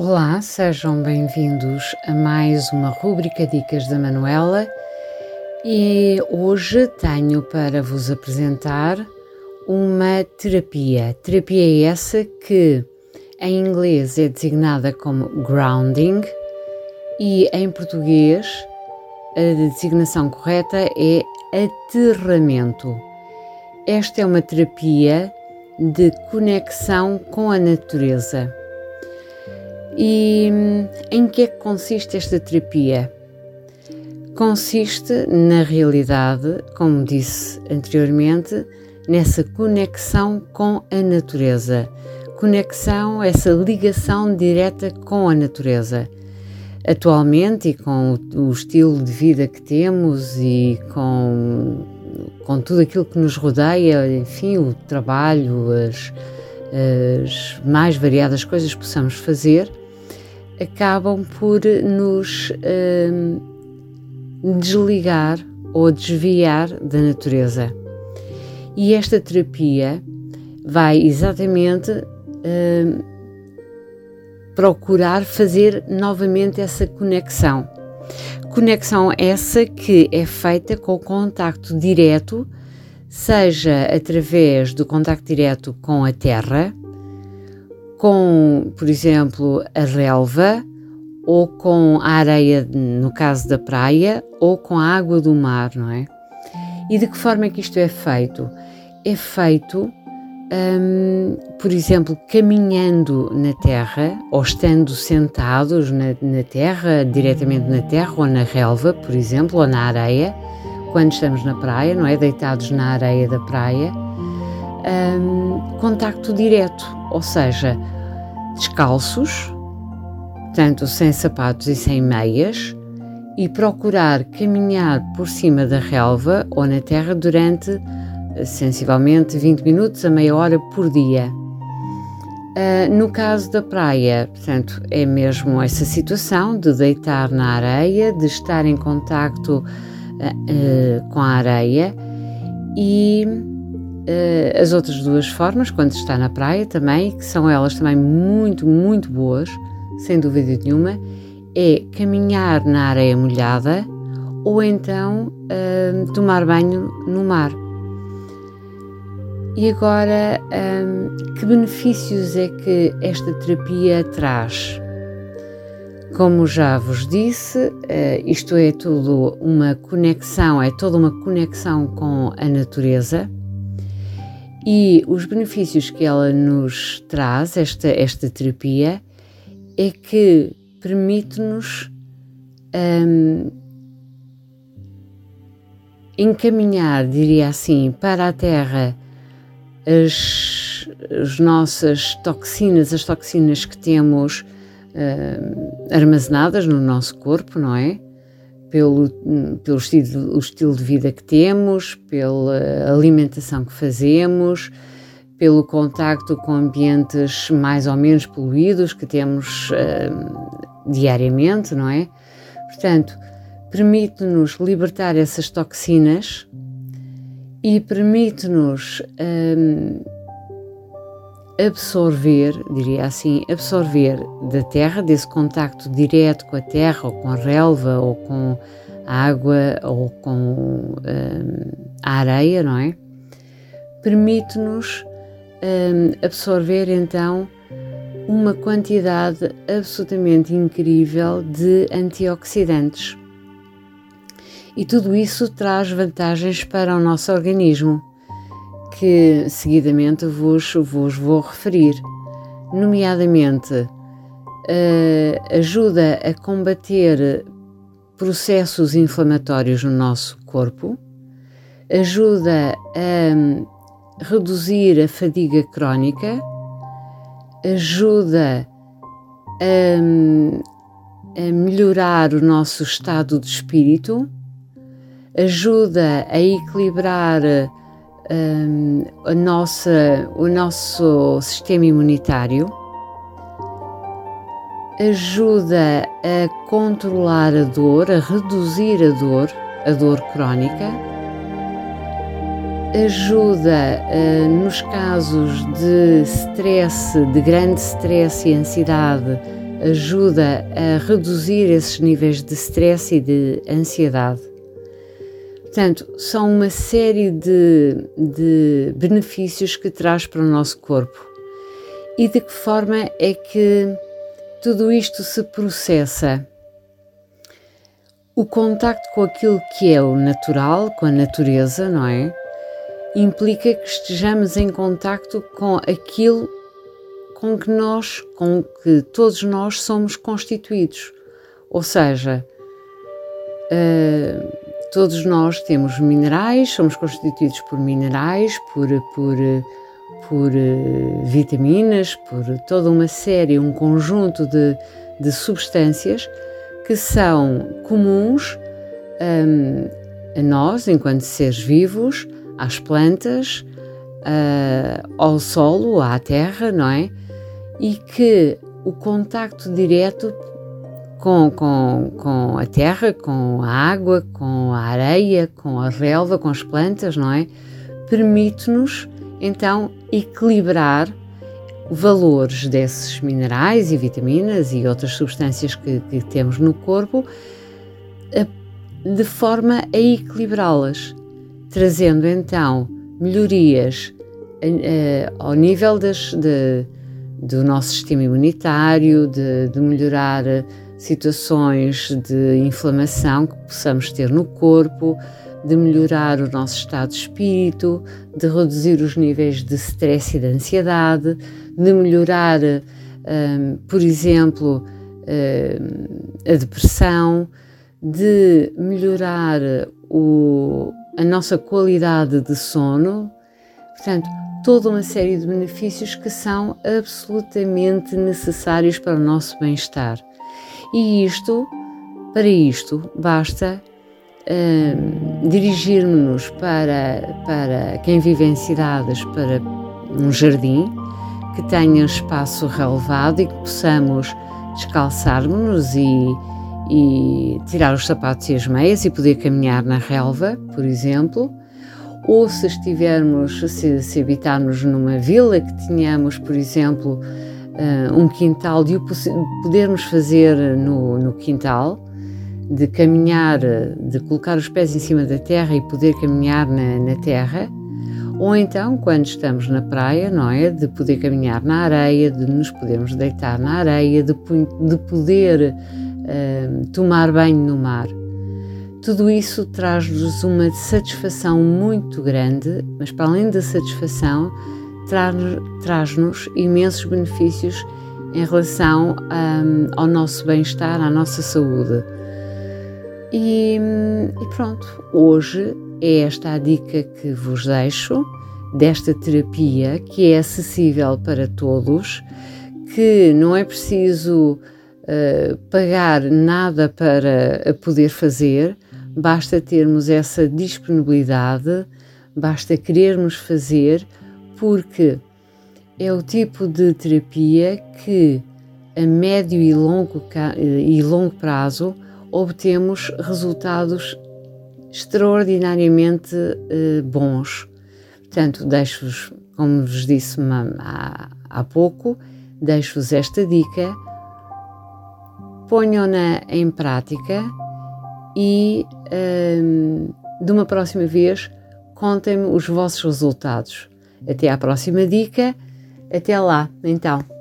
Olá, sejam bem-vindos a mais uma rúbrica Dicas da Manuela e hoje tenho para vos apresentar uma terapia. Terapia essa que em inglês é designada como grounding e em português a designação correta é aterramento. Esta é uma terapia de conexão com a natureza. E hum, em que é que consiste esta terapia? Consiste, na realidade, como disse anteriormente, nessa conexão com a natureza. Conexão, essa ligação direta com a natureza. Atualmente, e com o estilo de vida que temos e com, com tudo aquilo que nos rodeia, enfim, o trabalho, as, as mais variadas coisas que possamos fazer, acabam por nos hum, desligar ou desviar da natureza. E esta terapia vai exatamente hum, procurar fazer novamente essa conexão. Conexão essa que é feita com contacto direto, seja através do contacto direto com a terra, com, por exemplo, a relva, ou com a areia, no caso da praia, ou com a água do mar, não é? E de que forma é que isto é feito? É feito, hum, por exemplo, caminhando na terra, ou estando sentados na, na terra, diretamente na terra, ou na relva, por exemplo, ou na areia, quando estamos na praia, não é? Deitados na areia da praia um, contacto direto, ou seja, descalços, tanto sem sapatos e sem meias, e procurar caminhar por cima da relva ou na terra durante sensivelmente 20 minutos a meia hora por dia. Uh, no caso da praia, portanto, é mesmo essa situação de deitar na areia, de estar em contacto uh, uh, com a areia e uh, as outras duas formas, quando está na praia também, que são elas também muito, muito boas, sem dúvida nenhuma, é caminhar na areia molhada ou então uh, tomar banho no mar. E agora, um, que benefícios é que esta terapia traz? Como já vos disse, isto é tudo uma conexão, é toda uma conexão com a natureza e os benefícios que ela nos traz, esta, esta terapia, é que permite-nos um, encaminhar, diria assim, para a Terra as, as nossas toxinas, as toxinas que temos uh, armazenadas no nosso corpo, não é? Pelo, pelo estilo, o estilo de vida que temos, pela alimentação que fazemos, pelo contacto com ambientes mais ou menos poluídos que temos uh, diariamente, não é? Portanto, permite-nos libertar essas toxinas e permite-nos um, absorver, diria assim, absorver da terra, desse contacto direto com a terra, ou com a relva, ou com a água, ou com um, a areia, não é? Permite-nos um, absorver então uma quantidade absolutamente incrível de antioxidantes. E tudo isso traz vantagens para o nosso organismo que seguidamente vos, vos vou referir, nomeadamente uh, ajuda a combater processos inflamatórios no nosso corpo, ajuda a um, reduzir a fadiga crónica, ajuda a, um, a melhorar o nosso estado de espírito, ajuda a equilibrar um, a nossa, o nosso sistema imunitário, ajuda a controlar a dor, a reduzir a dor, a dor crónica, ajuda uh, nos casos de stress, de grande stress e ansiedade, ajuda a reduzir esses níveis de stress e de ansiedade. Portanto, são uma série de, de benefícios que traz para o nosso corpo. E de que forma é que tudo isto se processa? O contacto com aquilo que é o natural, com a natureza, não é? Implica que estejamos em contacto com aquilo com que nós, com que todos nós somos constituídos. Ou seja, uh, todos nós temos minerais, somos constituídos por minerais, por, por, por uh, vitaminas, por toda uma série, um conjunto de, de substâncias que são comuns um, a nós, enquanto seres vivos, às plantas, uh, ao solo, à terra, não é? e que o contacto direto com, com, com a terra, com a água, com a areia, com a relva, com as plantas, não é? Permite-nos então equilibrar valores desses minerais e vitaminas e outras substâncias que, que temos no corpo de forma a equilibrá-las, trazendo então melhorias uh, ao nível das, de, do nosso sistema imunitário, de, de melhorar eh, situações de inflamação que possamos ter no corpo, de melhorar o nosso estado de espírito, de reduzir os níveis de stress e de ansiedade, de melhorar, um, por exemplo, um, ehm, a depressão, de melhorar o, a nossa qualidade de sono. Portanto, toda uma série de benefícios que são absolutamente necessários para o nosso bem-estar. E isto, para isto, basta uh, dirigirmos-nos para, para quem vive em cidades, para um jardim que tenha espaço relevado e que possamos descalçar-nos e, e tirar os sapatos e as meias e poder caminhar na relva, por exemplo. Ou se estivermos, se, se habitarmos numa vila que tenhamos, por exemplo, uh, um quintal, de o podermos fazer no, no quintal, de caminhar, de colocar os pés em cima da terra e poder caminhar na, na terra, ou então, quando estamos na praia, não é? De poder caminhar na areia, de nos podermos deitar na areia, de, de poder uh, tomar banho no mar. Tudo isso traz-nos uma satisfação muito grande, mas para além da satisfação, traz-nos imensos benefícios em relação um, ao nosso bem-estar, à nossa saúde. E, e, pronto, hoje é esta a dica que vos deixo desta terapia que é acessível para todos, que não é preciso uh, pagar nada para poder fazer basta termos essa disponibilidade, basta querermos fazer, porque é o tipo de terapia que a médio e longo, e longo prazo obtemos resultados extraordinariamente eh, bons. Portanto, deixo-vos, como vos disse há, há pouco, deixo-vos esta dica, ponham-na em prática e um, de uma próxima vez contem-me os vossos resultados. Até à próxima dica. Até lá, então.